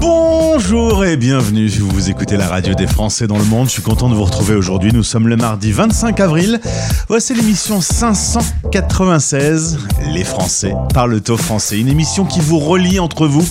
Bonjour et bienvenue vous écoutez la radio des Français dans le monde. Je suis content de vous retrouver aujourd'hui. Nous sommes le mardi 25 avril. Voici l'émission 596. Les Français parlent au français. Une émission qui vous relie entre vous,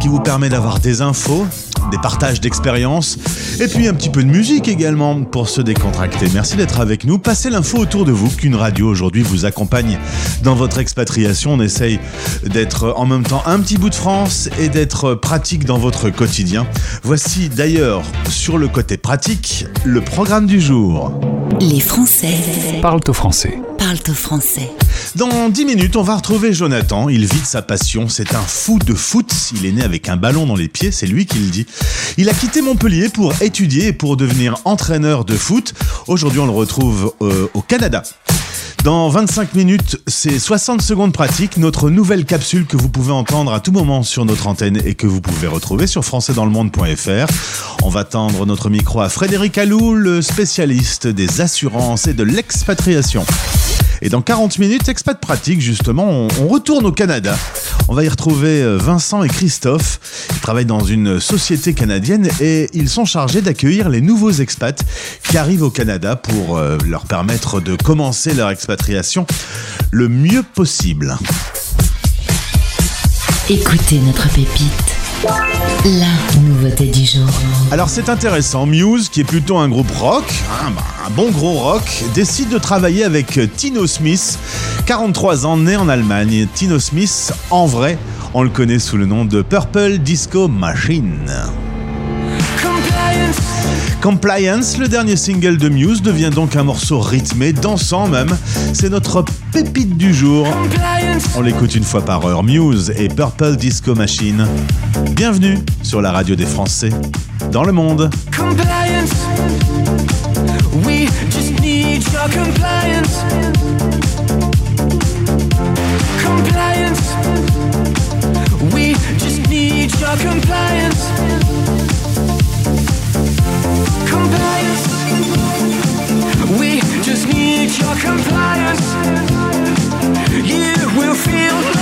qui vous permet d'avoir des infos, des partages d'expériences et puis un petit peu de musique également pour se décontracter. Merci d'être avec nous. Passez l'info autour de vous qu'une radio aujourd'hui vous accompagne dans votre expatriation. On essaye d'être en même temps un petit bout de France et d'être pratique dans votre quotidien. Voici d'ailleurs sur le côté pratique le programme du jour. Les Français parlent au français. Parlent au français. Dans 10 minutes, on va retrouver Jonathan. Il vit de sa passion. C'est un fou de foot. Il est né avec un ballon dans les pieds. C'est lui qui le dit. Il a quitté Montpellier pour étudier et pour devenir entraîneur de foot. Aujourd'hui, on le retrouve euh, au Canada. Dans 25 minutes, c'est 60 secondes pratiques, notre nouvelle capsule que vous pouvez entendre à tout moment sur notre antenne et que vous pouvez retrouver sur françaisdanslemonde.fr. On va tendre notre micro à Frédéric Allou, le spécialiste des assurances et de l'expatriation. Et dans 40 minutes, expat pratique, justement, on, retourne au Canada. On va y retrouver euh, Vincent et Christophe. Ils travaillent dans une société canadienne et ils sont chargés d'accueillir les nouveaux expats qui arrivent au Canada pour euh, leur permettre de commencer leur expatriation le mieux possible. Écoutez notre pépite. La nouveauté du jour. Alors c'est intéressant, Muse, qui est plutôt un groupe rock, hein, bah, un bon gros rock, décide de travailler avec Tino Smith, 43 ans, né en Allemagne. Tino Smith, en vrai, on le connaît sous le nom de Purple Disco Machine. Compliance, le dernier single de Muse, devient donc un morceau rythmé, dansant même. C'est notre pépite du jour. On l'écoute une fois par heure. Muse et Purple Disco Machine. Bienvenue sur la radio des Français dans le monde. Compliance. We just need your compliance. Compliance. We just need your compliance. Compliance. We just need your compliance. You will feel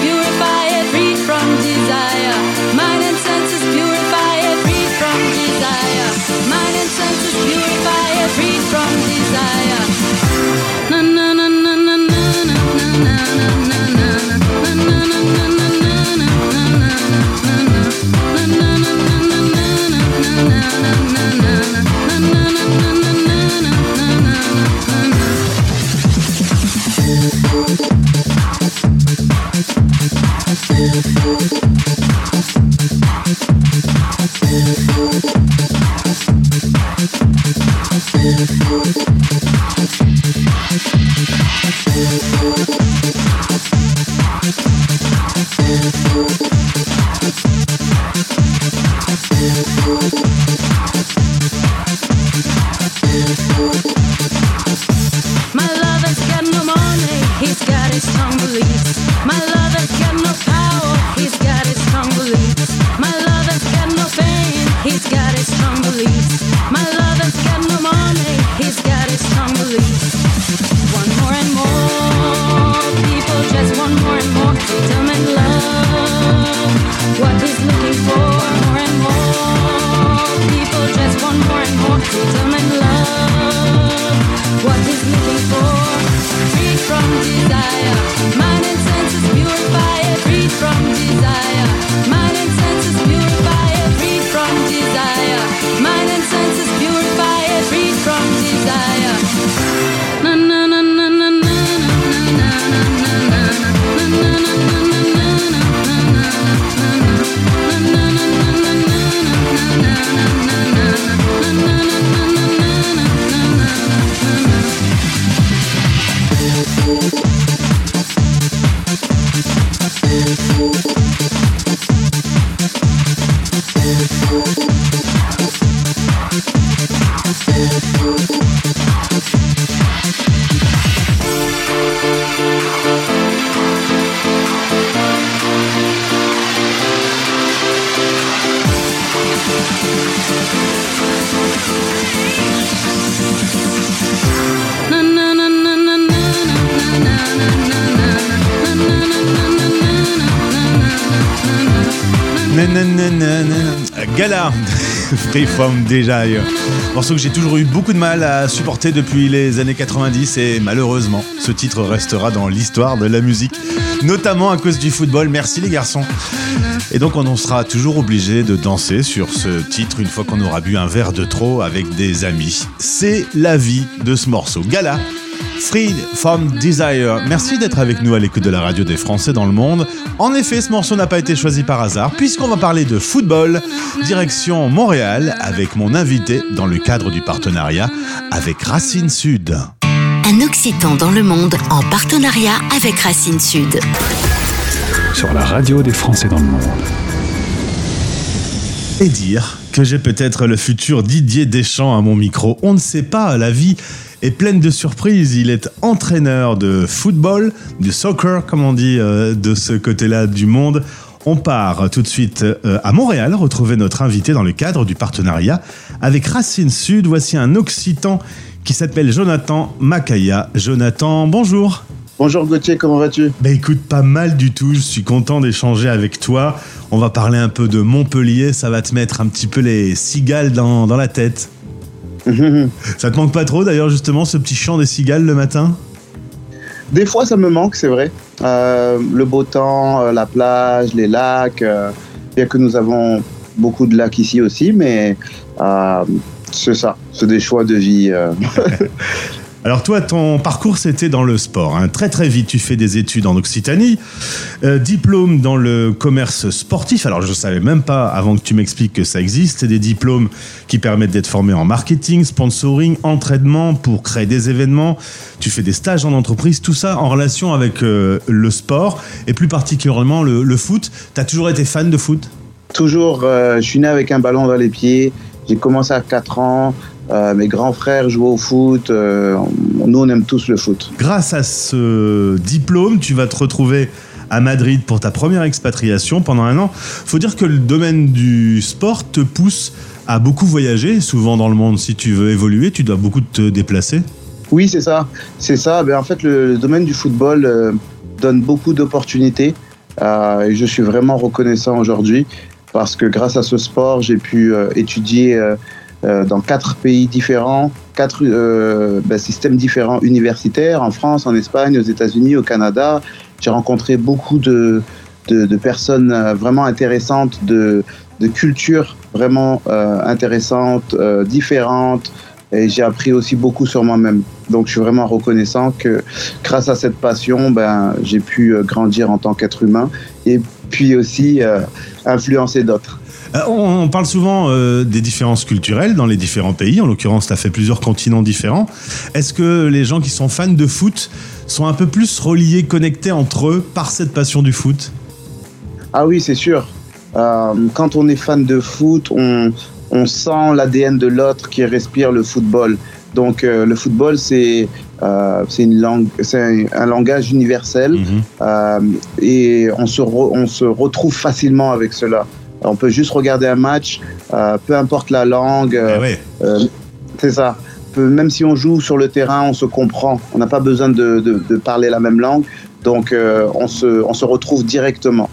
purify every Free From Desire. Morceau que j'ai toujours eu beaucoup de mal à supporter depuis les années 90 et malheureusement, ce titre restera dans l'histoire de la musique, notamment à cause du football. Merci les garçons. Et donc on sera toujours obligé de danser sur ce titre une fois qu'on aura bu un verre de trop avec des amis. C'est la vie de ce morceau. Gala Free from Desire. Merci d'être avec nous à l'écoute de la radio des Français dans le monde. En effet, ce morceau n'a pas été choisi par hasard, puisqu'on va parler de football, direction Montréal, avec mon invité dans le cadre du partenariat avec Racine Sud. Un Occitan dans le monde en partenariat avec Racine Sud. Sur la radio des Français dans le monde. Et dire que j'ai peut-être le futur Didier Deschamps à mon micro. On ne sait pas, la vie est pleine de surprises. Il est entraîneur de football, du soccer, comme on dit euh, de ce côté-là du monde. On part tout de suite euh, à Montréal, retrouver notre invité dans le cadre du partenariat avec Racine Sud. Voici un Occitan qui s'appelle Jonathan Makaya. Jonathan, bonjour. Bonjour Gauthier, comment vas-tu? Bah écoute, pas mal du tout. Je suis content d'échanger avec toi. On va parler un peu de Montpellier. Ça va te mettre un petit peu les cigales dans, dans la tête. Ça te manque pas trop d'ailleurs, justement, ce petit chant des cigales le matin? Des fois, ça me manque, c'est vrai. Euh, le beau temps, euh, la plage, les lacs. euh, bien que nous avons beaucoup de lacs ici aussi, mais euh, c'est ça. C'est des choix de vie. Alors toi, ton parcours, c'était dans le sport. hein. Très très vite, tu fais des études en Occitanie, euh, diplôme dans le commerce sportif. Alors je ne savais même pas, avant que tu m'expliques que ça existe, des diplômes qui permettent d'être formé en marketing, sponsoring, entraînement pour créer des événements. Tu fais des stages en entreprise, tout ça en relation avec euh, le sport et plus particulièrement le, le foot. Tu as toujours été fan de foot? Toujours, euh, je suis né avec un ballon dans les pieds. J'ai commencé à 4 ans. Euh, mes grands frères jouaient au foot. Euh, nous, on aime tous le foot. Grâce à ce diplôme, tu vas te retrouver à Madrid pour ta première expatriation pendant un an. Faut dire que le domaine du sport te pousse à beaucoup voyager. Souvent dans le monde, si tu veux évoluer, tu dois beaucoup te déplacer. Oui, c'est ça. C'est ça. Ben, en fait, le, le domaine du football euh, donne beaucoup d'opportunités. Euh, et je suis vraiment reconnaissant aujourd'hui parce que grâce à ce sport, j'ai pu euh, étudier euh, dans quatre pays différents, quatre euh, ben, systèmes différents universitaires, en France, en Espagne, aux États-Unis, au Canada. J'ai rencontré beaucoup de, de, de personnes euh, vraiment intéressantes, de, de cultures vraiment euh, intéressantes, euh, différentes. Et j'ai appris aussi beaucoup sur moi-même. Donc je suis vraiment reconnaissant que grâce à cette passion, ben, j'ai pu grandir en tant qu'être humain et puis aussi influencer d'autres. Euh, on, parle souvent euh, des différences culturelles dans les différents pays. En l'occurrence, tu as fait plusieurs continents différents. Est-ce que les gens qui sont fans de foot sont un peu plus reliés, connectés entre eux par cette passion du foot? Ah oui, c'est sûr. Euh, quand on est fan de foot, on, on sent l'ADN de l'autre qui respire le football. Donc euh, le football, c'est euh, une langue, c'est un, un langage universel Mhm. euh, et on se, re- on se retrouve facilement avec cela. On peut juste regarder un match, euh, peu importe la langue. euh, Eh ouais. euh, c'est ça. Peu- Même si on joue sur le terrain, on se comprend. On n'a pas besoin de, de- de parler la même langue. Donc, euh, on, se, on se retrouve directement.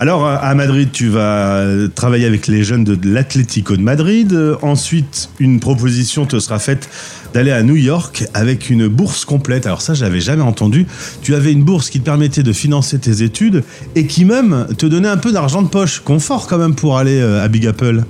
Alors euh, à Madrid, tu vas travailler avec les jeunes de l'Atlético de Madrid. Euh, Ensuite, une proposition te sera faite d'aller à New York avec une bourse complète. Alors ça, j'avais jamais entendu. Tu avais une bourse qui te permettait de financer tes études et qui même te donnait un peu d'argent de poche. Confort quand même pour aller euh, à Big Apple.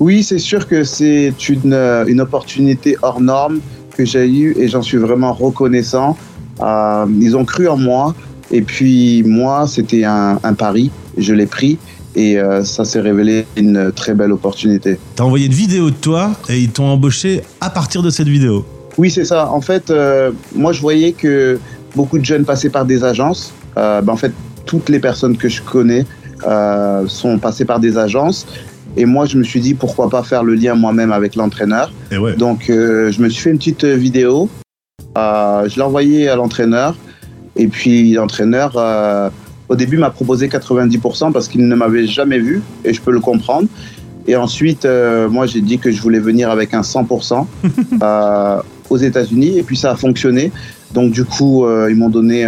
Oui, c'est sûr que c'est une, une opportunité hors norme que j'ai eue et j'en suis vraiment reconnaissant. Ils ont cru en moi et puis moi, c'était un, un pari. Je l'ai pris et euh, ça s'est révélé une très belle opportunité. T'as envoyé une vidéo de toi et ils t'ont embauché à partir de cette vidéo. Oui, c'est ça. En fait, euh, moi, je voyais que beaucoup de jeunes passaient par des agences. Euh, ben, en fait, toutes les personnes que je connais sont passées par des agences. Et moi, je me suis dit, pourquoi pas faire le lien moi-même avec l'entraîneur. Ouais. Donc, je me suis fait une petite vidéo. Je l'ai envoyée à l'entraîneur. Et puis, l'entraîneur, euh, au début, m'a proposé 90% parce qu'il ne m'avait jamais vu. Et je peux le comprendre. Et ensuite, euh, moi, j'ai dit que je voulais venir avec un 100% euh, aux États-Unis. Et puis, ça a fonctionné. Donc, du coup, ils m'ont donné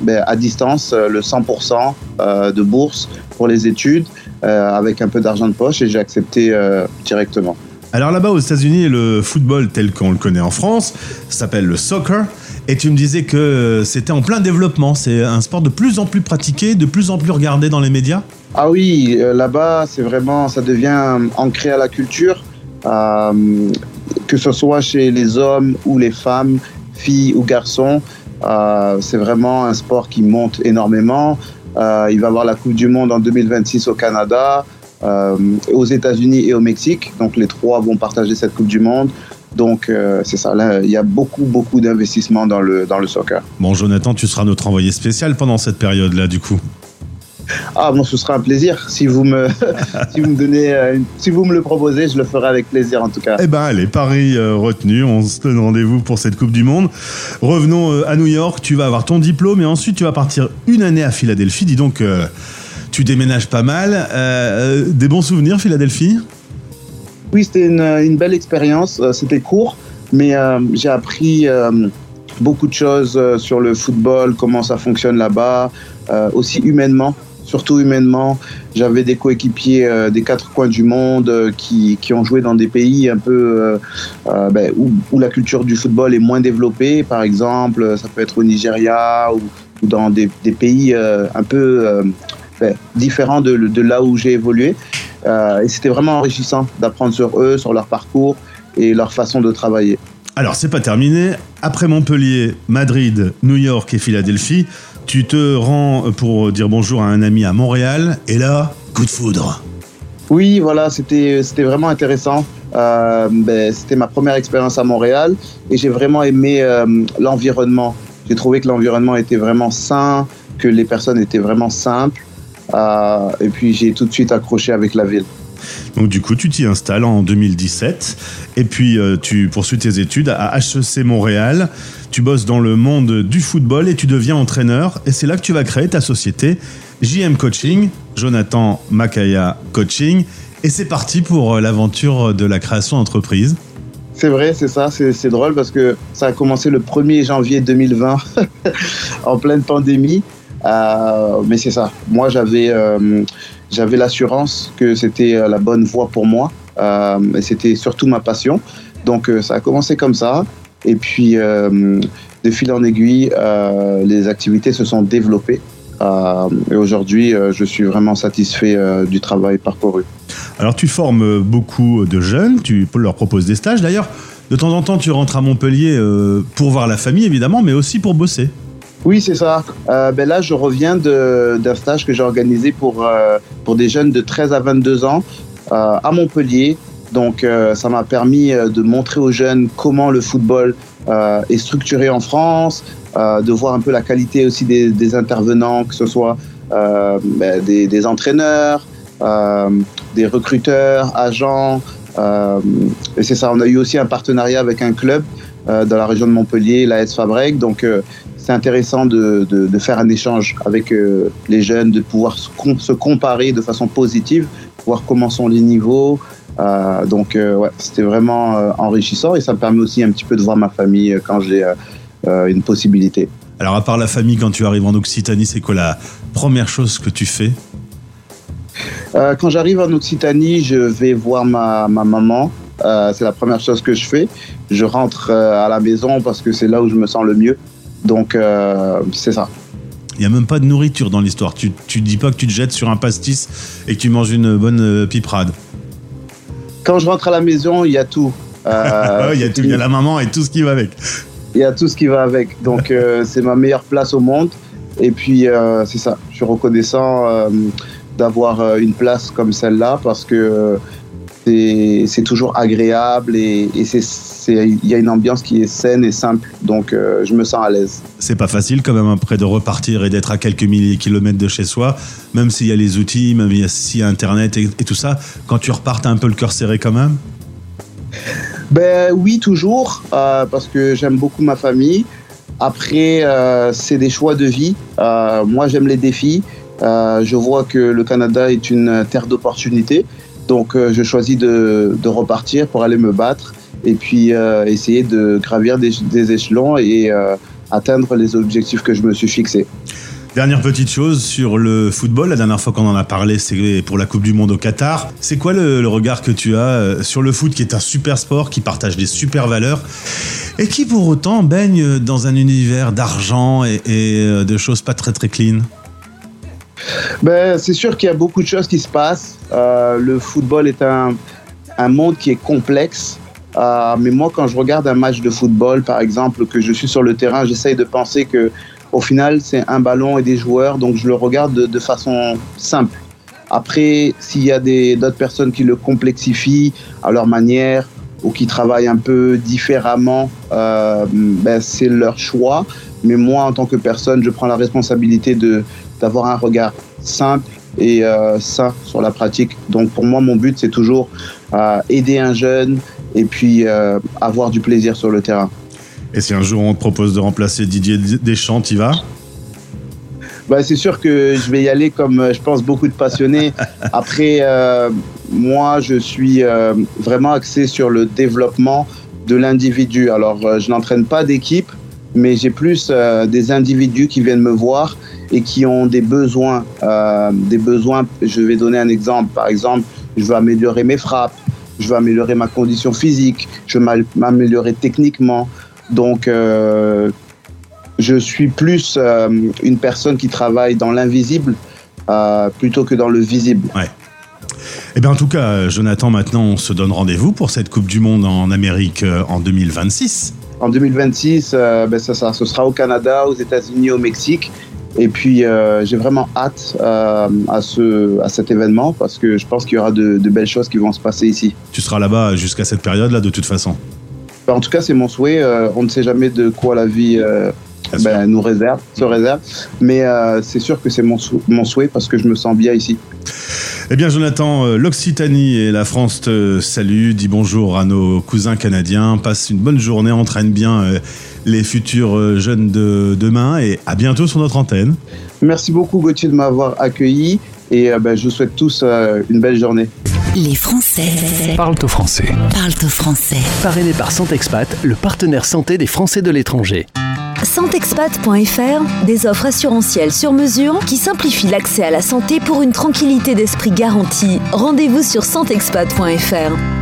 ben, à distance le 100% euh, de bourse pour les études avec un peu d'argent de poche. Et j'ai accepté directement. Alors là-bas aux États-Unis, le football tel qu'on le connaît en France s'appelle le soccer. Et tu me disais que c'était en plein développement. C'est un sport de plus en plus pratiqué, de plus en plus regardé dans les médias. Ah oui, euh, là-bas, c'est vraiment, ça devient ancré à la culture, euh, que ce soit chez les hommes ou les femmes, filles ou garçons. euh, c'est vraiment un sport qui monte énormément. Il va avoir la Coupe du Monde en 2026 au Canada, aux États-Unis et au Mexique. Donc les trois vont partager cette Coupe du Monde. Donc euh, c'est ça, là, il y a beaucoup, beaucoup d'investissements dans le, dans le soccer. Bon, Jonathan, tu seras notre envoyé spécial pendant cette période-là, du coup. Ah bon, ce sera un plaisir. Si vous me, si vous me donnez, euh, si vous me le proposez, je le ferai avec plaisir en tout cas. Eh ben, allez, Paris euh, retenu. On se donne rendez-vous pour cette Coupe du Monde. Revenons euh, à New York. Tu vas avoir ton diplôme et ensuite tu vas partir une année à Philadelphie. Dis donc, tu déménages pas mal. Des bons souvenirs, Philadelphie? Oui, c'était une, belle expérience. Euh, C'était court, mais euh, j'ai appris euh, beaucoup de choses sur le football, comment ça fonctionne là-bas, aussi humainement, surtout humainement. J'avais des coéquipiers des quatre coins du monde qui, qui ont joué dans des pays un peu ben, où, la culture du football est moins développée. Par exemple, ça peut être au Nigeria ou, dans des, pays un peu ben, différents de là où j'ai évolué. Euh, et c'était vraiment enrichissant d'apprendre sur eux, sur leur parcours et leur façon de travailler. Alors, c'est pas terminé. Après Montpellier, Madrid, New York et Philadelphie, tu te rends pour dire bonjour à un ami à Montréal. Et là, coup de foudre. Oui, voilà, c'était c'était vraiment intéressant. Euh, ben, c'était ma première expérience à Montréal et j'ai vraiment aimé euh, l'environnement. J'ai trouvé que l'environnement était vraiment sain, que les personnes étaient vraiment simples. Euh, et puis j'ai tout de suite accroché avec la ville. Donc du coup, tu t'y installes en 2017 et puis euh, tu poursuis tes études à HEC Montréal. Tu bosses dans le monde du football et tu deviens entraîneur et c'est là que tu vas créer ta société JM Coaching, Jonathan Makaya Coaching et c'est parti pour euh, l'aventure de la création d'entreprise. C'est vrai, c'est ça, c'est c'est drôle parce que ça a commencé le 1er janvier 2020 en pleine pandémie. Euh, mais c'est ça, moi j'avais euh, l'assurance que c'était euh, la bonne voie pour moi et c'était surtout ma passion. Donc ça a commencé comme ça et puis de fil en aiguille, les activités se sont développées. Et aujourd'hui, je suis vraiment satisfait du travail parcouru. Alors tu formes beaucoup de jeunes, tu leur proposes des stages. D'ailleurs, de temps en temps, tu rentres à Montpellier pour voir la famille évidemment, mais aussi pour bosser. Oui, c'est ça. Euh, ben là, je reviens d'un stage que j'ai organisé pour, euh, pour des jeunes de 13 à 22 ans euh, à Montpellier. Donc, euh, ça m'a permis euh, de montrer aux jeunes comment le football euh, est structuré en France, de voir un peu la qualité aussi des, des intervenants, que ce soit ben, des, des entraîneurs, des recruteurs, agents. et c'est ça, on a eu aussi un partenariat avec un club dans la région de Montpellier, l'AS Fabrec. Donc, c'est intéressant de, de, de faire un échange avec euh, les jeunes, de pouvoir se, com- se comparer de façon positive, voir comment sont les niveaux. Euh, donc, euh, ouais, c'était vraiment euh, enrichissant et ça me permet aussi un petit peu de voir ma famille quand j'ai une possibilité. Alors à part la famille, quand tu arrives en Occitanie, c'est quoi la première chose que tu fais? Quand j'arrive en Occitanie, je vais voir ma, ma maman. C'est la première chose que je fais. Je rentre à la maison parce que c'est là où je me sens le mieux. Donc, euh, c'est ça. Il n'y a même pas de nourriture dans l'histoire. Tu, tu dis pas que tu te jettes sur un pastis et que tu manges une bonne euh, piperade. Quand je rentre à la maison, il y a tout. Euh, Il y, a tout, il y a la maman et tout ce qui va avec. il y a tout ce qui va avec. Donc, euh, c'est ma meilleure place au monde. Et puis, euh, c'est ça. Je suis reconnaissant d'avoir une place comme celle-là parce que c'est toujours agréable et, c'est- il y a une ambiance qui est saine et simple. Donc, euh, je me sens à l'aise. C'est pas facile quand même après de repartir et d'être à quelques milliers de kilomètres de chez soi, même s'il y a les outils, même s'il y a Internet et, et tout ça. Quand tu repars, t'as un peu le cœur serré quand même? Ben oui, toujours, euh, parce que j'aime beaucoup ma famille. Après, euh, c'est des choix de vie. Moi, j'aime les défis. Je vois que le Canada est une terre d'opportunités. Donc, euh, je choisis de, de repartir pour aller me battre et puis euh, essayer de gravir des, des échelons et euh, atteindre les objectifs que je me suis fixés. Dernière petite chose sur le football, la dernière fois qu'on en a parlé, c'est pour la Coupe du Monde au Qatar. C'est quoi le, le regard que tu as euh, sur le foot qui est un super sport, qui partage des super valeurs et qui pour autant baigne dans un univers d'argent et, et, de choses pas très très clean? Ben, c'est sûr qu'il y a beaucoup de choses qui se passent. Euh, le football est un, un monde qui est complexe. Euh, mais moi, quand je regarde un match de football, par exemple, que je suis sur le terrain, j'essaye de penser que au final, c'est un ballon et des joueurs, donc je le regarde de, façon simple. Après, s'il y a d'autres personnes qui le complexifient à leur manière ou qui travaillent un peu différemment, euh, ben, c'est leur choix. Mais moi, en tant que personne, je prends la responsabilité d'avoir un regard simple et euh, sain sur la pratique. Donc pour moi, mon but, c'est toujours euh, aider un jeune et puis euh, avoir du plaisir sur le terrain. Et si un jour on te propose de remplacer Didier Deschamps, t'y vas? Bah, c'est sûr que je vais y aller comme euh, je pense beaucoup de passionnés. Après, euh, moi, je suis euh, vraiment axé sur le développement de l'individu. Alors, je n'entraîne pas d'équipe, mais j'ai plus euh, des individus qui viennent me voir et qui ont des besoins. euh, des besoins, je vais donner un exemple. Par exemple, je veux améliorer mes frappes, je veux améliorer ma condition physique, je veux m'améliorer techniquement. Donc, euh, je suis plus euh, une personne qui travaille dans l'invisible euh, plutôt que dans le visible. Eh bien, en tout cas, Jonathan, maintenant, on se donne rendez-vous pour cette Coupe du Monde en Amérique en 2026. En 2026, euh, ben, ça, ça- ce sera au Canada, aux États-Unis, au Mexique. Et puis, euh, j'ai vraiment hâte euh, à, ce, à cet événement parce que je pense qu'il y aura de, de belles choses qui vont se passer ici. Tu seras là-bas jusqu'à cette période-là, de toute façon. En tout cas, c'est mon souhait. Euh, on ne sait jamais de quoi la vie ben, nous réserve, se réserve. Mais c'est sûr que c'est mon, sou- mon souhait parce que je me sens bien ici. Eh bien, Jonathan, l'Occitanie et la France te saluent. Dis bonjour à nos cousins canadiens. Passe une bonne journée. Entraîne bien les futurs euh, jeunes de demain. Et à bientôt sur notre antenne. Merci beaucoup, Gauthier, de m'avoir accueilli. Et euh, ben, je vous souhaite tous euh, une belle journée. Les Français Parle au français. parlent au français. Parrainé par Santexpat, le partenaire santé des Français de l'étranger. Santexpat.fr, des offres assurantielles sur mesure qui simplifient l'accès à la santé pour une tranquillité d'esprit garantie. Rendez-vous sur santexpat.fr.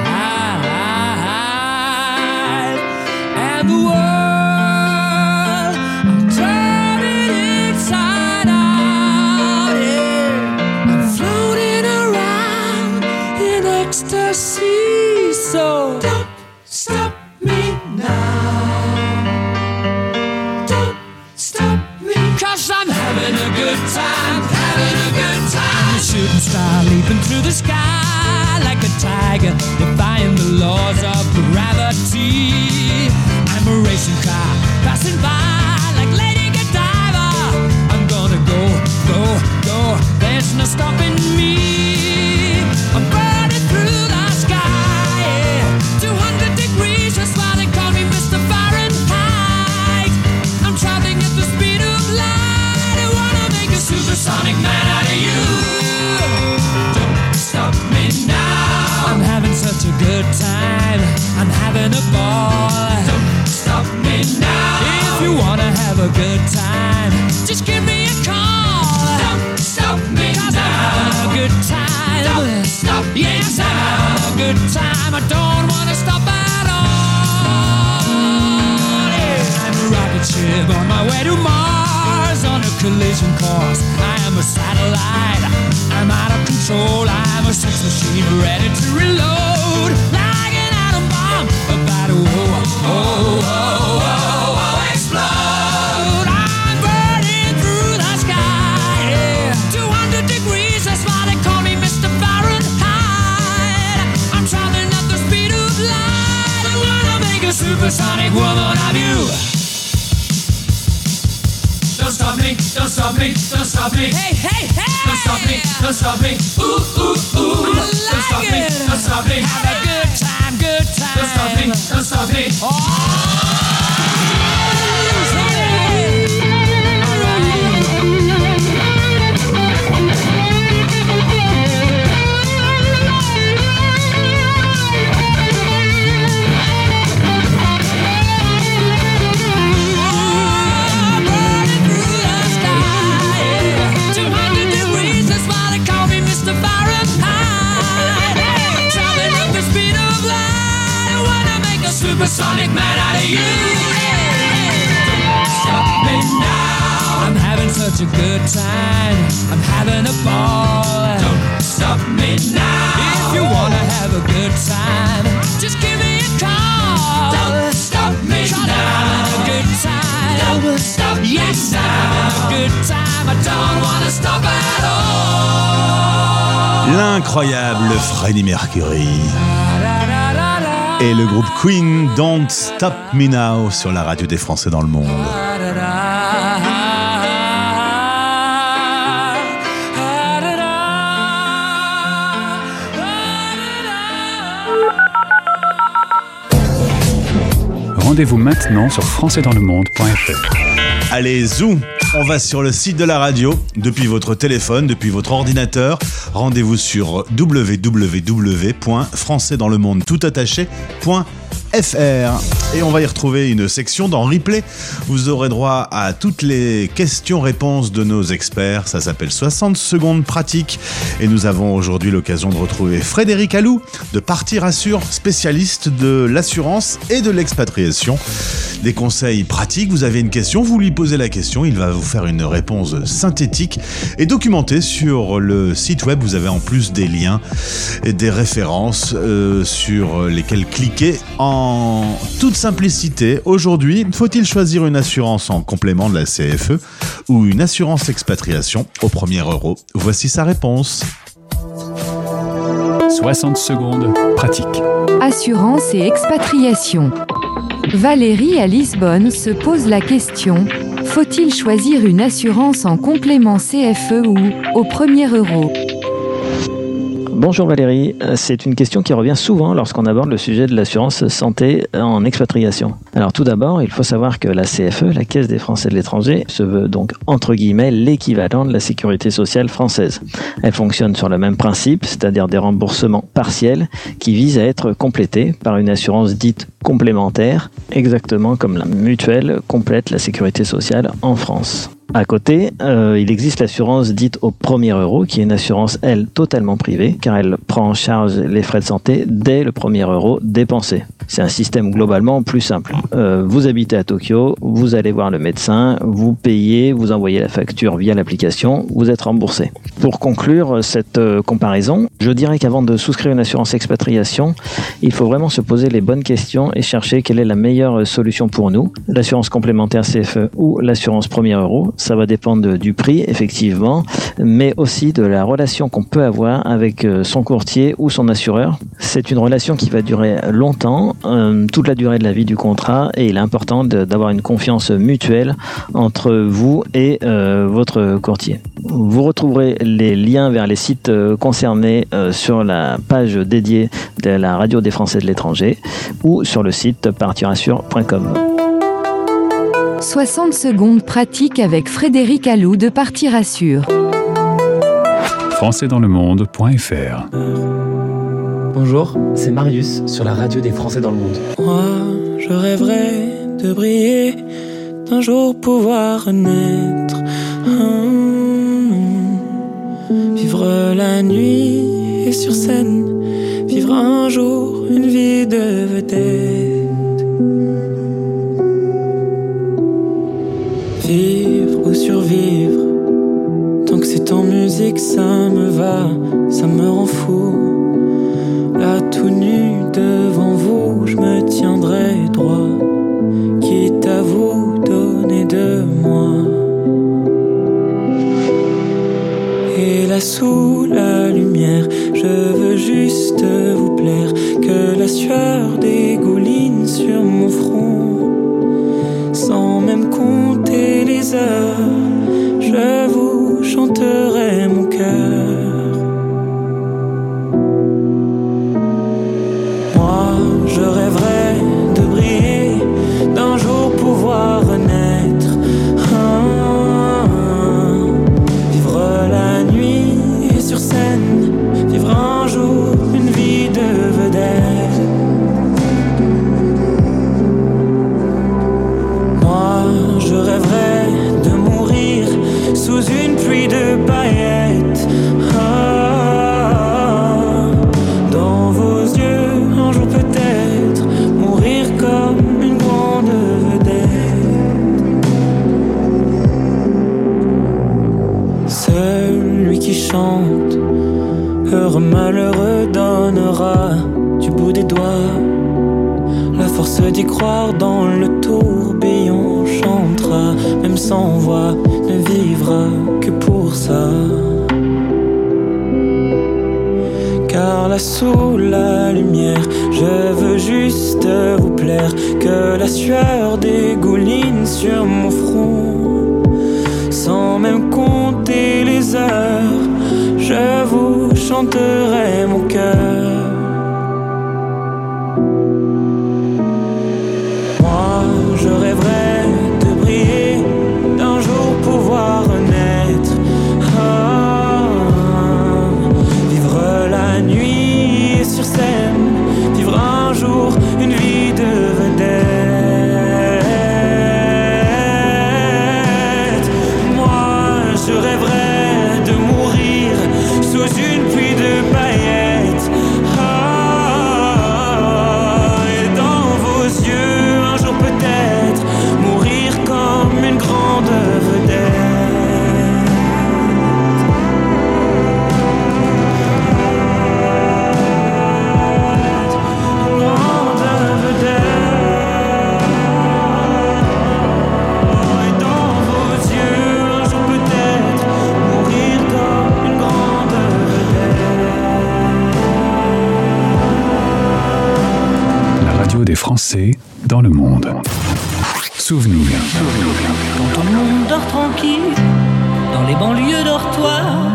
Through the sky like a tiger, defying the laws of gravity. I'm a racing car passing by like Lady Godiva. I'm gonna go, go, go. There's no stopping me. Don't stop me now. If you wanna have a good time, just give me a call. Don't stop me Cause now. I'm having a good time. Don't stop yes, I'm having a good time. I don't wanna stop at all. Yeah. I'm a rocket ship on my way to Mars on a collision course. I am a satellite. I'm out of control. I'm a sex machine ready to reload. Supersonic woman of you. Don't stop me, don't stop me, don't stop me. Hey, hey, hey! Don't stop me, don't stop me. Ooh, ooh, ooh. I like don't stop me, don't stop me. Have a good time, good time. Don't stop me, don't stop me. Supersonic man out of you. Stop me now. I'm having such a good time. I'm having a ball. Don't stop me now. If you wanna have a good time, just give me a call. Don't stop me now. I'm having a good time. Don't stop yes, I'm having a good time. I don't wanna stop at all. L'incroyable Freddie Mercury. Et le groupe Queen, Don't Stop Me Now, sur la radio des Français dans le monde. Rendez-vous maintenant sur françaisdanslemonde.fr. Allez, zou On va sur le site de la radio, depuis votre téléphone, depuis votre ordinateur. Rendez-vous sur www.françaisdanslemonde.fr et on va y retrouver une section dans Replay. Vous aurez droit à toutes les questions-réponses de nos experts. Ça s'appelle 60 secondes pratiques. Et nous avons aujourd'hui l'occasion de retrouver Frédéric Allou de Partir Assure, spécialiste de l'assurance et de l'expatriation. Des conseils pratiques. Vous avez une question, vous lui posez la question. Il va vous faire une réponse synthétique et documentée sur le site web. Vous avez en plus des liens et des références euh, sur lesquelles cliquer en toute simplicité. Aujourd'hui, faut-il choisir une assurance en complément de la CFE ou une assurance expatriation au premier euro? Voici sa réponse. 60 secondes pratique. Assurance et expatriation. Valérie à Lisbonne se pose la question faut-il choisir une assurance en complément CFE ou au premier euro? Bonjour Valérie, Euh, c'est une question qui revient souvent lorsqu'on aborde le sujet de l'assurance santé en expatriation. Alors tout d'abord, il faut savoir que la CFE, la Caisse des Français de l'étranger, se veut donc entre guillemets l'équivalent de la sécurité sociale française. Elle fonctionne sur le même principe, c'est-à-dire des remboursements partiels qui visent à être complétés par une assurance dite complémentaire, exactement comme la mutuelle complète la sécurité sociale en France. À côté, euh, il existe l'assurance dite au premier euro, qui est une assurance, elle, totalement privée, car elle prend en charge les frais de santé dès le premier euro dépensé. C'est un système globalement plus simple. Euh, vous habitez à Tokyo, vous allez voir le médecin, vous payez, vous envoyez la facture via l'application, vous êtes remboursé. Pour conclure cette euh, comparaison, je dirais qu'avant de souscrire une assurance expatriation, il faut vraiment se poser les bonnes questions et chercher quelle est la meilleure solution pour nous. L'assurance complémentaire CFE ou l'assurance premier euro, ça va dépendre du prix, effectivement, mais aussi de la relation qu'on peut avoir avec euh, son courtier ou son assureur. C'est une relation qui va durer longtemps, euh, toute la durée de la vie du contrat, et il est important d'avoir une confiance mutuelle entre vous et euh, votre courtier. Vous retrouverez les liens vers les sites euh, concernés euh, sur la page dédiée de la radio des Français de l'étranger ou sur le site partirassure.com. 60 secondes pratique avec Frédéric Allou de Partir Assure. françaisdanslemonde.fr Bonjour, c'est Marius sur la radio des Français dans le monde. Moi, je rêverais de briller, d'un jour pouvoir naître. Hum, Vivre la nuit et sur scène, vivre un jour une vie de vedette. Vivre ou survivre, tant que c'est en musique, ça me va, ça me rend fou. Tout nu devant vous, je me tiendrai droit, quitte à vous donner de moi. Et là sous la lumière, je veux juste vous plaire, que la sueur dégouline sur mon front, sans même compter les heures, je vous chanterai croire dans le tourbillon chantera, même sans voix, ne vivra que pour ça. Car là sous la lumière, je veux juste vous plaire, que la sueur dégouline sur mon front, sans même compter les heures, je vous chanterai mon cœur. Souvenir. Quand tout le monde dort tranquille, dans les banlieues dortoirs,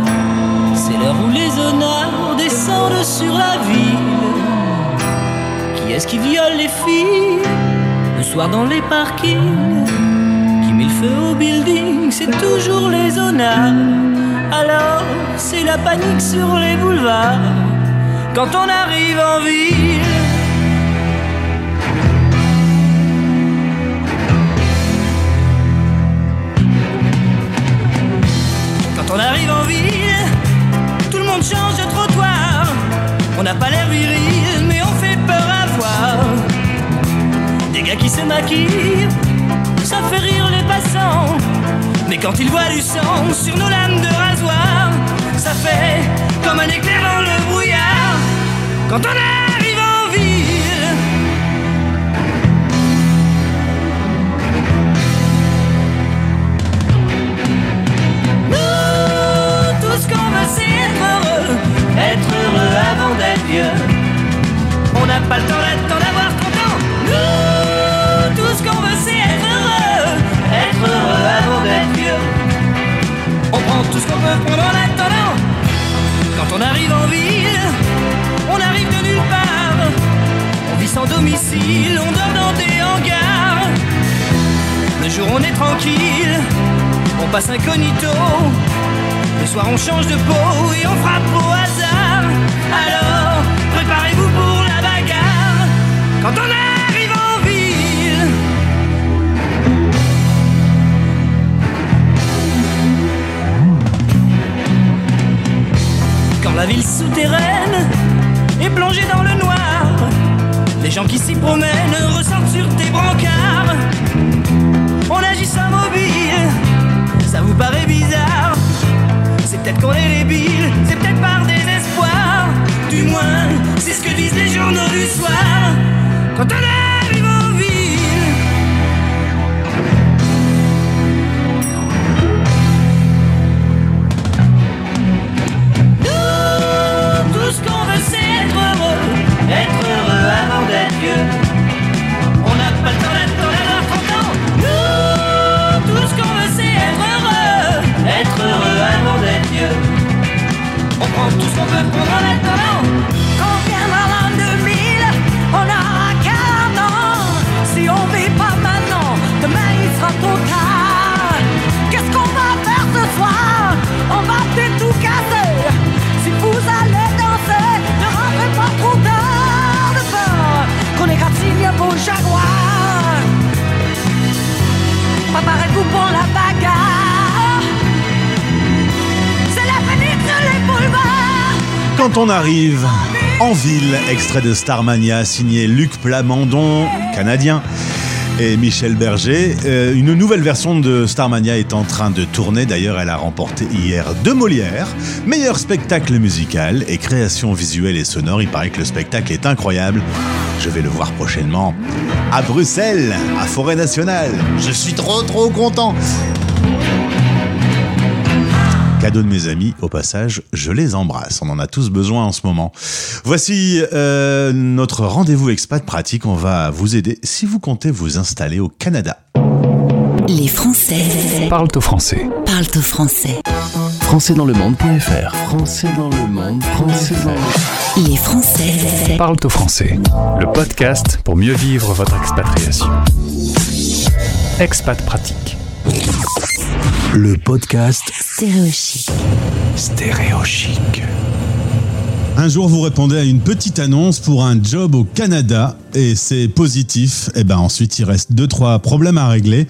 c'est l'heure où les honneurs descendent sur la ville. Qui est-ce qui viole les filles le soir dans les parkings? Qui met le feu au building, c'est toujours les honneurs. Alors, c'est la panique sur les boulevards quand on arrive en ville. On arrive en ville, tout le monde change de trottoir. On n'a pas l'air viril, mais on fait peur à voir. Des gars qui se maquillent, ça fait rire les passants. Mais quand ils voient du sang sur nos lames de rasoir, ça fait comme un éclair dans le brouillard. Quand on arrive pas le temps d'attendre d'avoir content. Nous, tout ce qu'on veut, c'est être heureux. Être heureux avant d'être vieux. On prend tout ce qu'on peut prendre en attendant. Quand on arrive en ville, on arrive de nulle part. On vit sans domicile, on dort dans des hangars. Le jour on est tranquille, on passe incognito. Le soir on change de peau et on frappe au hasard. Alors, Quand on arrive en ville. Quand la ville souterraine est plongée dans le noir, les gens qui s'y promènent ressortent sur des brancards. On agit sans mobile, ça vous paraît bizarre. C'est peut-être qu'on est débile, c'est peut-être par désespoir. Du moins, c'est ce que disent les journaux du soir. Quand on arrive en ville. Nous, tout ce qu'on veut, c'est être heureux. Être heureux avant d'être vieux. On n'a pas le temps d'attendre d'avoir 30 ans. Nous, tout ce qu'on veut, c'est être heureux. Être heureux avant d'être vieux. On prend tout ce qu'on peut prendre en attendant. Quand on arrive en ville, extrait de Starmania signé Luc Plamondon, canadien, et Michel Berger. Euh, une nouvelle version de Starmania est en train de tourner. D'ailleurs, elle a remporté hier deux Molières. Meilleur spectacle musical et création visuelle et sonore. Il paraît que le spectacle est incroyable. Je vais le voir prochainement à Bruxelles, à Forêt Nationale. Je suis trop trop content. Cadeau de mes amis, au passage, je les embrasse. On en a tous besoin en ce moment. Voici euh, notre rendez-vous expat pratique. On va vous aider si vous comptez vous installer au Canada. Les Français Parle au français. parlent au français. Françaisdanslemonde.fr Français dans le monde. Français dans le Les Français Parle au français. Le podcast pour mieux vivre votre expatriation. Expat pratique. Le podcast Stéréochic. Stéréochic. Un jour, vous répondez à une petite annonce pour un job au Canada et c'est positif. Et ben ensuite, il reste deux trois problèmes à régler.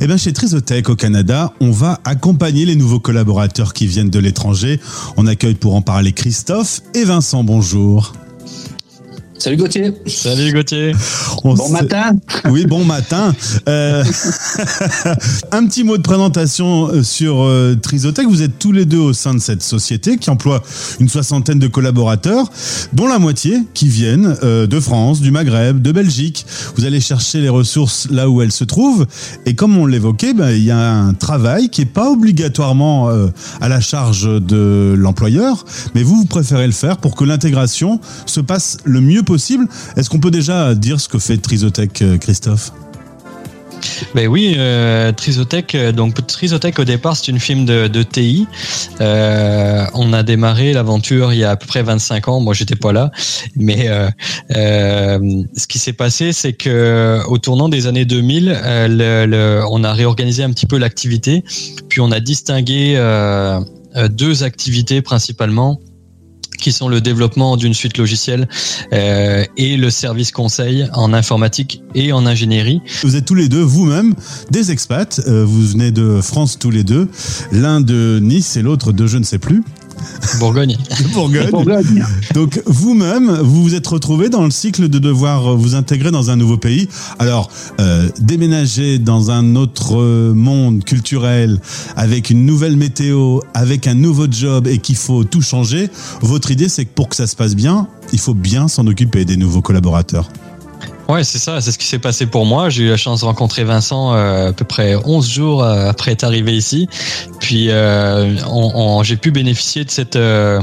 Et ben chez Trisotech au Canada, on va accompagner les nouveaux collaborateurs qui viennent de l'étranger. On accueille pour en parler Christophe et Vincent. Bonjour. Salut Gauthier. Salut Gauthier. bon matin. Oui, bon matin. Euh, un petit mot de présentation euh, sur euh, Trisotech. Vous êtes tous les deux au sein de cette société qui emploie une soixantaine de collaborateurs, dont la moitié qui viennent de France, du Maghreb, de Belgique. Vous allez chercher les ressources là où elles se trouvent. Et comme on l'évoquait, ben, il y a un travail qui n'est pas obligatoirement à la charge de l'employeur, mais vous, vous préférez le faire pour que l'intégration se passe le mieux possible. Est-ce qu'on peut déjà dire ce que fait Trisotech, euh, Christophe? Ben oui, euh, Trisotech. euh, Donc Trisotech au départ c'est une firme de, TI. Euh, on a démarré l'aventure il y a à peu près 25 ans. Moi j'étais pas là, mais ce qui s'est passé c'est que au tournant des années 2000, euh, le- le- on a réorganisé un petit peu l'activité, puis on a distingué deux activités principalement qui sont le développement d'une suite logicielle euh, et le service conseil en informatique et en ingénierie. Vous êtes tous les deux, vous-même, des expats. Euh, vous venez de France tous les deux. L'un de Nice et l'autre de je ne sais plus. Bourgogne. Bourgogne. Bourgogne. Donc vous-même, vous vous êtes retrouvé dans le cycle de devoir vous intégrer dans un nouveau pays. Alors, euh, déménager dans un autre euh, monde culturel, avec une nouvelle météo, avec un nouveau job et qu'il faut tout changer, votre idée c'est que pour que ça se passe bien, il faut bien s'en occuper des nouveaux collaborateurs. Ouais, c'est ça, c'est ce qui s'est passé pour moi. J'ai eu la chance de rencontrer Vincent euh, à peu près 11 jours euh, après être arrivé ici. Puis euh, on- on- j'ai pu bénéficier de cette euh,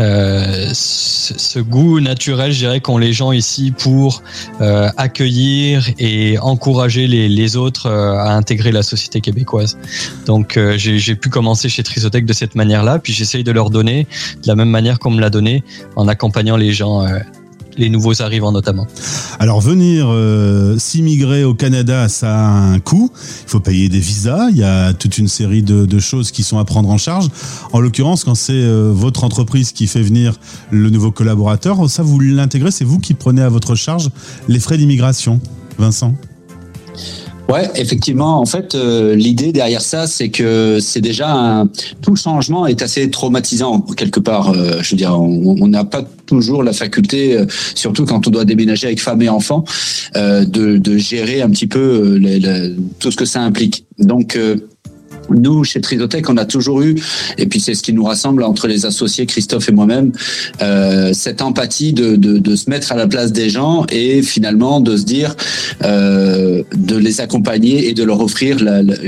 euh, ce, ce goût naturel, je dirais, qu'ont les gens ici pour accueillir et encourager les, les autres à intégrer la société québécoise. Donc j'ai j'ai pu commencer chez Trisotech de cette manière-là, puis j'essaye de leur donner de la même manière qu'on me l'a donné, en accompagnant les gens, les nouveaux arrivants notamment. Alors venir euh, s'immigrer au Canada, ça a un coût. Il faut payer des visas. Il y a toute une série de, choses qui sont à prendre en charge. En l'occurrence, quand c'est euh, votre entreprise qui fait venir le nouveau collaborateur, ça vous l'intégrez, c'est vous qui prenez à votre charge les frais d'immigration. Vincent? Ouais, effectivement. En fait, euh, l'idée derrière ça, c'est que c'est déjà un, tout le changement est assez traumatisant quelque part. Euh, je veux dire, on n'a pas toujours la faculté, euh, surtout quand on doit déménager avec femme et enfants, euh, de, de gérer un petit peu euh, les- les- tout ce que ça implique. Donc euh, nous, chez Trisotech, on a toujours eu, et puis c'est ce qui nous rassemble entre les associés, Christophe et moi-même, euh, cette empathie de, de, se mettre à la place des gens et finalement de se dire, euh, de les accompagner et de leur offrir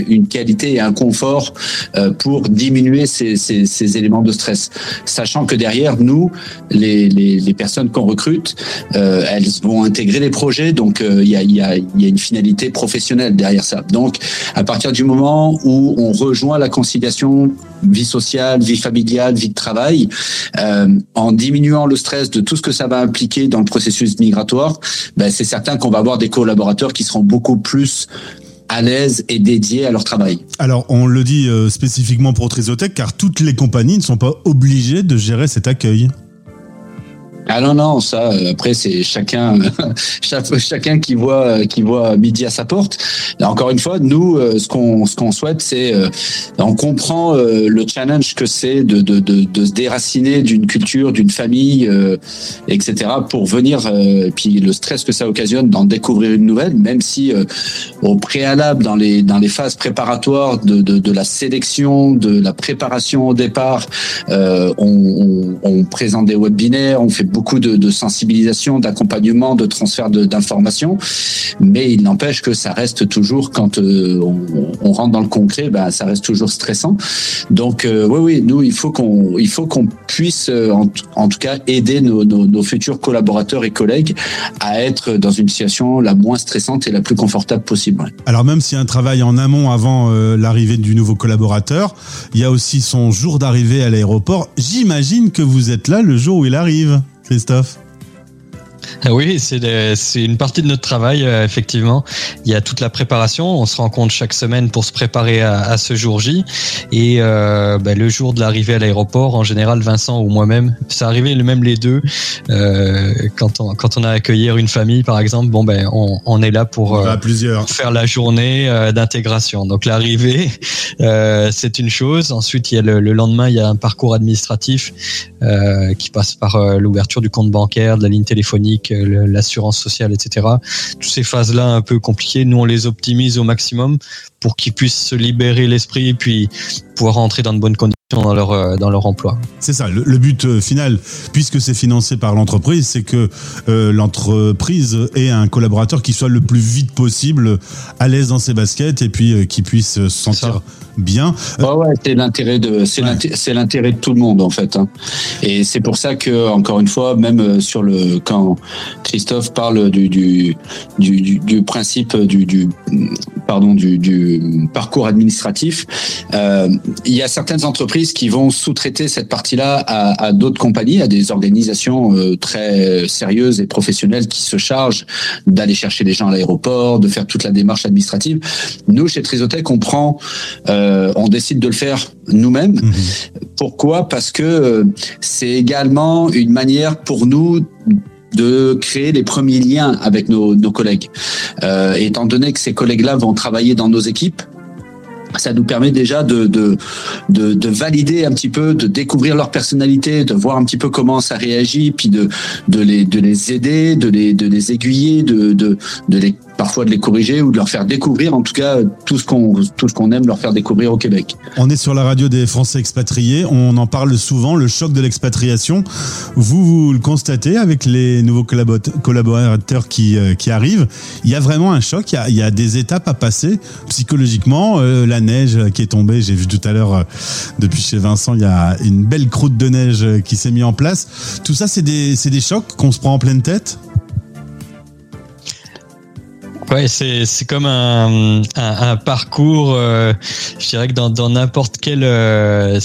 une qualité et un confort euh, pour diminuer ces, ces, éléments de stress. Sachant que derrière, nous, les, les, personnes qu'on recrute, elles vont intégrer les projets, donc il y, a, y a une finalité professionnelle derrière ça. Donc, à partir du moment où on rejoint la conciliation vie sociale, vie familiale, vie de travail, euh, en diminuant le stress de tout ce que ça va impliquer dans le processus migratoire, ben, c'est certain qu'on va avoir des collaborateurs qui seront beaucoup plus à l'aise et dédiés à leur travail. Alors, on le dit euh, spécifiquement pour Trisotech, car toutes les compagnies ne sont pas obligées de gérer cet accueil. Ah non non ça euh, après c'est chacun chacun qui voit qui voit midi à sa porte. Encore une fois nous euh, ce qu'on ce qu'on souhaite c'est euh, on comprend le challenge que c'est de, de, de, de se déraciner d'une culture d'une famille etc pour venir puis le stress que ça occasionne d'en découvrir une nouvelle même si au préalable dans les dans les phases préparatoires de, de, de la sélection de la préparation au départ on, on, on présente des webinaires on fait beaucoup de, de sensibilisation, d'accompagnement, de transfert d'informations, mais il n'empêche que ça reste toujours quand euh, on, rentre dans le concret, ben ça reste toujours stressant. Donc euh, oui, oui, nous il faut qu'on il faut qu'on puisse euh, en, en tout cas aider nos, futurs collaborateurs et collègues à être dans une situation la moins stressante et la plus confortable possible. Alors même s'il y a un travail en amont avant l'arrivée du nouveau collaborateur, il y a aussi son jour d'arrivée à l'aéroport. J'imagine que vous êtes là le jour où il arrive, Christophe. Ah Oui, c'est une partie de notre travail, euh, effectivement. Il y a toute la préparation. On se rencontre chaque semaine pour se préparer à, à ce jour J. Et euh, bah, le jour de l'arrivée à l'aéroport, en général, Vincent ou moi-même, arrivé le même les deux. Euh, quand, on, quand on a accueillir une famille, par exemple, bon ben, on, on est là pour euh, plusieurs. faire la journée d'intégration. Donc l'arrivée, c'est une chose. Ensuite, il y a le, le lendemain, il y a un parcours administratif qui passe par l'ouverture du compte bancaire, de la ligne téléphonique, euh, l'assurance sociale, etc. Toutes ces phases-là un peu compliquées, nous on les optimise au maximum pour qu'ils puissent se libérer l'esprit et puis pouvoir rentrer dans de bonnes conditions dans leur euh, dans leur emploi. C'est ça, le, le but euh, final, puisque c'est financé par l'entreprise, c'est que euh, l'entreprise ait un collaborateur qui soit le plus vite possible à l'aise dans ses baskets et puis euh, qui puisse se sentir bien. Ouais, c'est l'intérêt de, c'est l'inté- c'est l'intérêt de tout le monde en fait. hein. Et c'est pour ça que encore une fois, même euh, sur le quand Christophe parle du du du, du- du principe du, du pardon du, du parcours administratif, euh, il y a certaines entreprises qui vont sous-traiter cette partie-là à, à d'autres compagnies, à des organisations euh, très sérieuses et professionnelles qui se chargent d'aller chercher les gens à l'aéroport, de faire toute la démarche administrative. Nous, chez Trisotech, on prend, euh, on décide de le faire nous-mêmes. Pourquoi? Parce que euh, c'est également une manière pour nous de créer les premiers liens avec nos, nos collègues. Euh, étant donné que ces collègues-là vont travailler dans nos équipes, ça nous permet déjà de, de, de, de valider un petit peu, de découvrir leur personnalité, de voir un petit peu comment ça réagit, puis de, de, les, de les aider, de les, de les aiguiller, de, de, de les, parfois de les corriger ou de leur faire découvrir, en tout cas, tout ce qu'on tout ce aime leur faire découvrir au Québec. On est sur la radio des Français expatriés, on en parle souvent, le choc de l'expatriation. Vous, vous le constatez avec les nouveaux collabo- collaborateurs qui, euh, qui arrivent. Il y a vraiment un choc, il y a, des étapes à passer psychologiquement. Euh, la neige qui est tombée, j'ai vu tout à l'heure, euh, depuis chez Vincent, il y a une belle croûte de neige qui s'est mise en place. Tout ça, c'est des chocs qu'on se prend en pleine tête? Ouais, c'est c'est comme un, un, un parcours. euh, je dirais que dans dans n'importe quelle euh,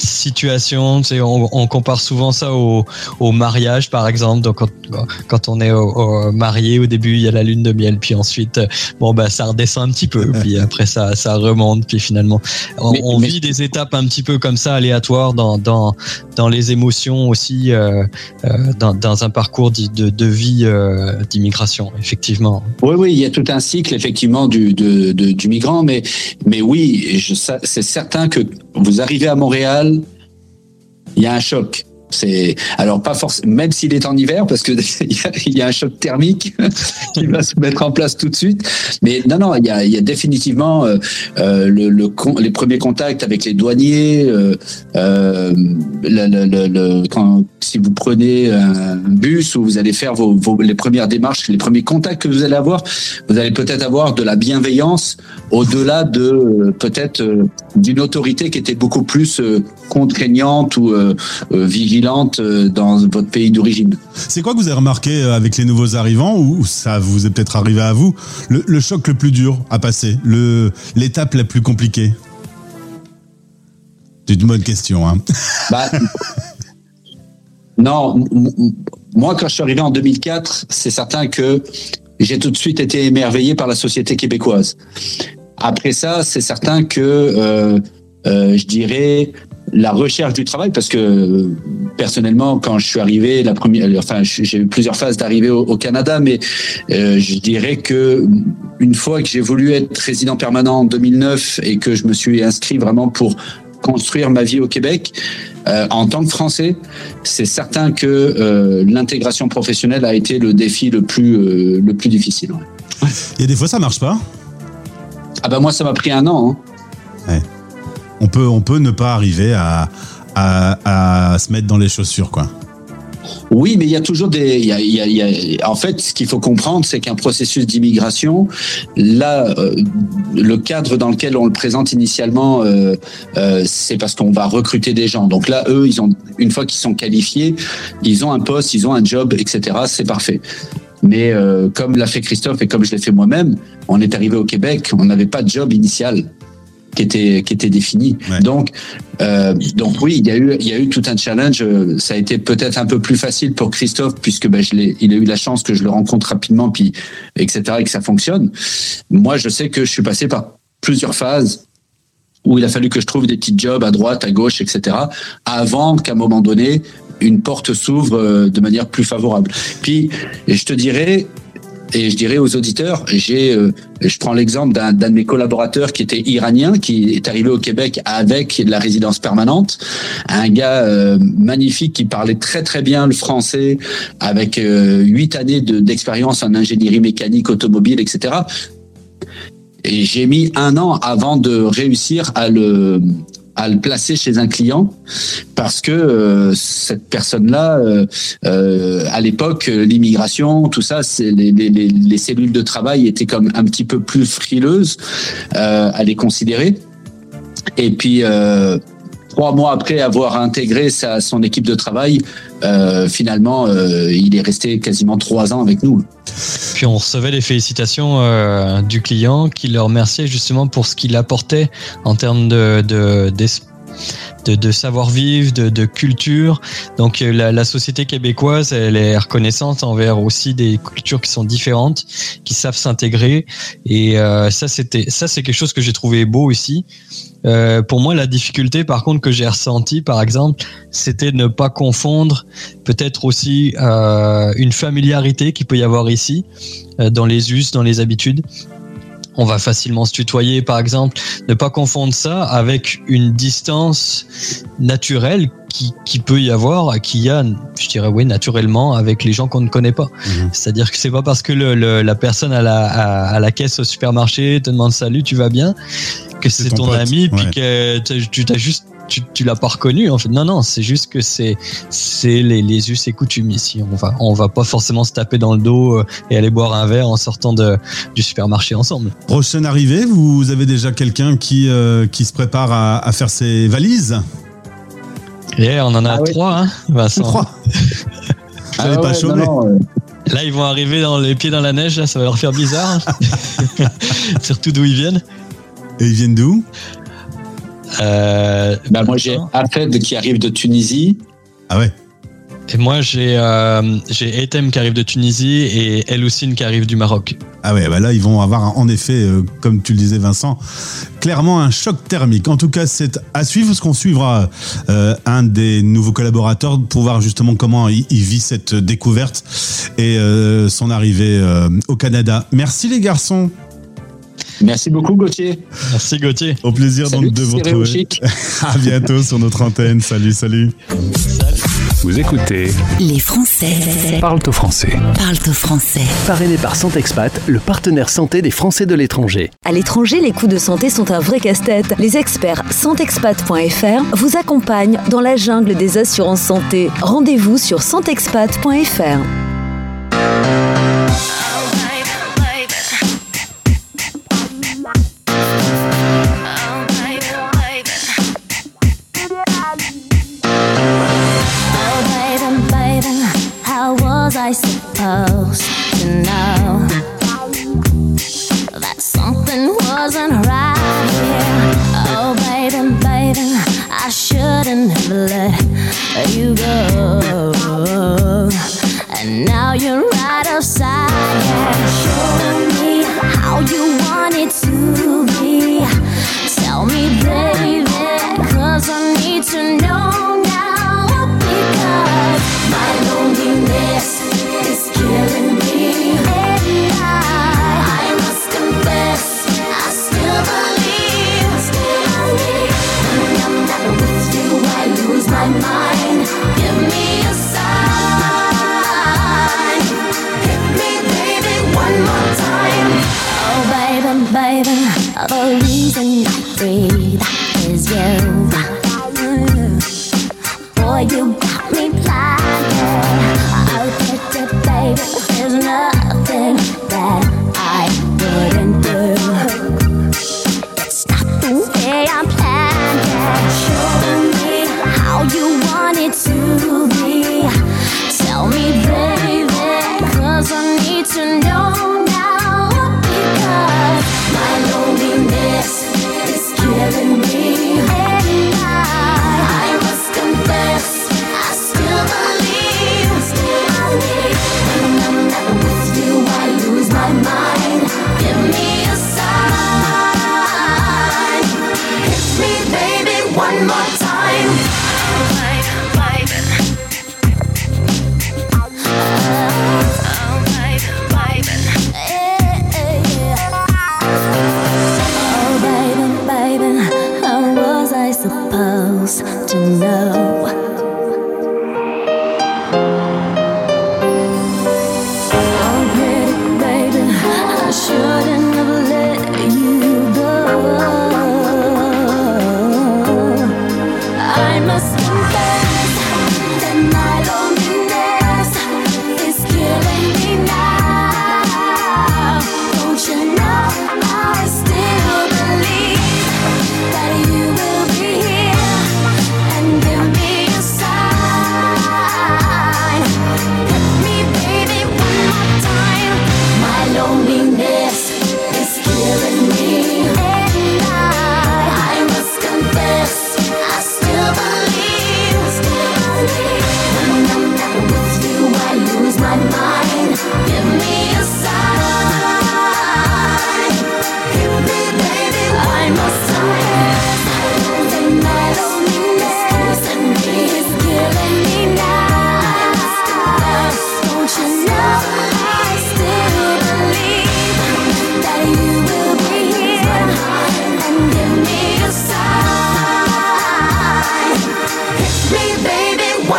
situation, tu sais, on, on compare souvent ça au, au mariage, par exemple. Donc quand, quand on est au, au marié, au début, il y a la lune de miel, puis ensuite, euh, bon bah ça redescend un petit peu, puis après ça ça remonte, puis finalement, on, Mais- on mais- vit des étapes un petit peu comme ça aléatoires dans dans dans les émotions aussi, euh, euh, dans dans un parcours de de vie euh, d'immigration, effectivement. Oui, oui, il y a tout un cycle effectivement du, de, de- du migrant, mais, mais oui, c'est certain que vous arrivez à Montréal, il y a un choc. C'est alors pas forcément, même s'il est en hiver, parce que il y a, un choc thermique qui va se mettre en place tout de suite. Mais non, non, il y a, définitivement euh, euh, les premiers contacts avec les douaniers. euh, si vous prenez un bus où vous allez faire vos, les premières démarches, les premiers contacts que vous allez avoir, vous allez peut-être avoir de la bienveillance au-delà de peut-être d'une autorité qui était beaucoup plus contraignante ou euh, vigilante euh, dans votre pays d'origine. C'est quoi que vous avez remarqué euh, avec les nouveaux arrivants ou ça vous est peut-être arrivé à vous le, le choc le plus dur à passer, le l'étape la plus compliquée? C'est une bonne question. Hein. Bah, non, moi quand je suis arrivé en 2004, c'est certain que j'ai tout de suite été émerveillé par la société québécoise. Après ça, c'est certain que euh, euh, je dirais la recherche du travail, parce que personnellement, quand je suis arrivé, la première, enfin, j'ai eu plusieurs phases d'arrivée au, au Canada, mais euh, je dirais que une fois que j'ai voulu être résident permanent en 2009 et que je me suis inscrit vraiment pour construire ma vie au Québec, euh, en tant que Français, c'est certain que euh, l'intégration professionnelle a été le défi le plus le plus difficile. ouais. Il y a des fois ça marche pas. Ah bah moi ça m'a pris un an. hein. Ouais. On peut on ne pas arriver à, se mettre dans les chaussures quoi. Oui, mais il y a toujours des. en fait, ce qu'il faut comprendre, c'est qu'un processus d'immigration, là, euh, le cadre dans lequel on le présente initialement, euh, euh, c'est parce qu'on va recruter des gens. Donc là, eux, ils ont une fois qu'ils sont qualifiés, ils ont un poste, ils ont un job, etc. C'est parfait. Mais comme l'a fait Christophe et comme je l'ai fait moi-même, on est arrivé au Québec, on n'avait pas de job initial. Qui était qui était défini. Donc euh, donc oui, il y a eu il y a eu tout un challenge. Ça a été peut-être un peu plus facile pour Christophe puisque ben, je l'ai il a eu la chance que je le rencontre rapidement puis etc et que ça fonctionne. Moi, je sais que je suis passé par plusieurs phases où il a fallu que je trouve des petits jobs à droite, à gauche, etc. avant qu'à un moment donné une porte s'ouvre euh, de manière plus favorable. Puis je te dirais et je dirais aux auditeurs, j'ai, euh, je prends l'exemple d'un, de mes collaborateurs qui était iranien, qui est arrivé au Québec avec la résidence permanente, un gars euh, magnifique qui parlait très très bien le français, avec euh, huit années de, d'expérience en ingénierie mécanique, automobile, etc. Et j'ai mis un an avant de réussir à le à le placer chez un client parce que euh, cette personne-là, euh, euh, à l'époque, l'immigration, tout ça, c'est les, les, les, les cellules de travail étaient comme un petit peu plus frileuses euh, à les considérer. Et puis euh, trois mois après avoir intégré sa, son équipe de travail, euh, finalement, euh, il est resté quasiment trois ans avec nous. Puis on recevait les félicitations euh, du client qui le remerciait justement pour ce qu'il apportait en termes de, de, de, savoir-vivre, de, culture. Donc euh, la, la société québécoise, elle est reconnaissante envers aussi des cultures qui sont différentes, qui savent s'intégrer. Et euh, ça, c'est quelque chose que j'ai trouvé beau ici. Euh, pour moi, la difficulté, par contre, que j'ai ressenti, par exemple, c'était de ne pas confondre peut-être aussi une familiarité qui peut y avoir ici dans les us, dans les habitudes. On va facilement se tutoyer, par exemple. Ne pas confondre ça avec une distance naturelle qui, qui peut y avoir, qui y a, je dirais oui, naturellement avec les gens qu'on ne connaît pas. C'est-à-dire que c'est pas parce que le, le- la personne à la, à, à la caisse au supermarché te demande salut, tu vas bien, que c'est ton ton, pote, ami, puis ouais. que tu t'as juste tu, tu l'as pas reconnu en fait. Non non, c'est juste que c'est c'est les, les us et coutumes ici. On va on va pas forcément se taper dans le dos euh, et aller boire un verre en sortant de du supermarché ensemble. Prochaine arrivée, vous avez déjà quelqu'un qui, euh, qui se prépare à, à faire ses valises? Et on en a trois, hein, Vincent. Trois. Ah J'allais pas chômer. Là, ils vont arriver dans les pieds dans la neige, là, ça va leur faire bizarre. Surtout d'où ils viennent. Et ils viennent d'où? Euh, bah, Moi, j'ai Afed qui arrive de Tunisie. Ah ouais Et moi, j'ai euh, j'ai Etem qui arrive de Tunisie et Eloussine qui arrive du Maroc. Ah ouais, bah là, ils vont avoir en effet, euh, comme tu le disais Vincent, clairement un choc thermique. En tout cas, c'est à suivre parce qu'on suivra euh, un des nouveaux collaborateurs pour voir justement comment il, il vit cette découverte et euh, son arrivée euh, au Canada. Merci les garçons. Merci beaucoup Gauthier. Merci Gauthier. Au plaisir Salut, donc de vous retrouver. À bientôt sur notre antenne. Salut, salut. Vous écoutez Les Français Parle au français. parlent au français. Parrainé par Santexpat, le partenaire santé des Français de l'étranger. À l'étranger, les coûts de santé sont un vrai casse-tête. Les experts santexpat.fr vous accompagnent dans la jungle des assurances santé. Rendez-vous sur santexpat.fr. I supposed to know that something wasn't right here? Oh, baby, baby, I shouldn't have let you go. And now you're reason breathe is you. Boy, you got me blinded. I'll get baby. There's nothing that I wouldn't do.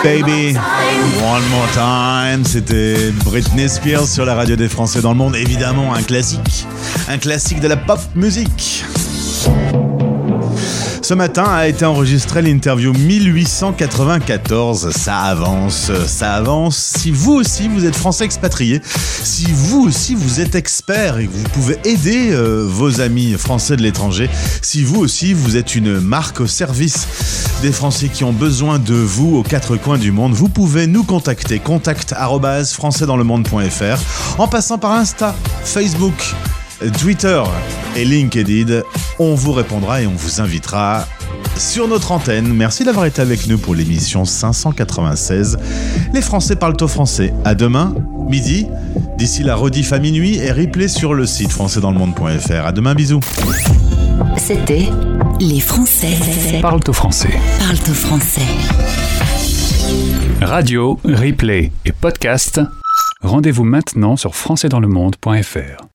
Baby, One More Time, c'était Britney Spears sur la radio des Français dans le monde, évidemment un classique, un classique de la pop musique. Ce matin a été enregistré l'interview 1894. Ça avance, ça avance. Si vous aussi vous êtes français expatrié, si vous aussi vous êtes expert et que vous pouvez aider euh, vos amis français de l'étranger, si vous aussi vous êtes une marque au service des Français qui ont besoin de vous aux quatre coins du monde, vous pouvez nous contacter. Contact françaisdanslemonde.fr en passant par Insta, Facebook, Twitter et LinkedIn. On vous répondra et on vous invitera sur notre antenne. Merci d'avoir été avec nous pour l'émission 596. Les Français parlent au français. À demain, midi. D'ici la rediff à minuit et replay sur le site françaisdanslemonde.fr. À demain, bisous. C'était Les Français Parle au français. parlent au français. Radio, replay et podcast. Rendez-vous maintenant sur françaisdanslemonde.fr.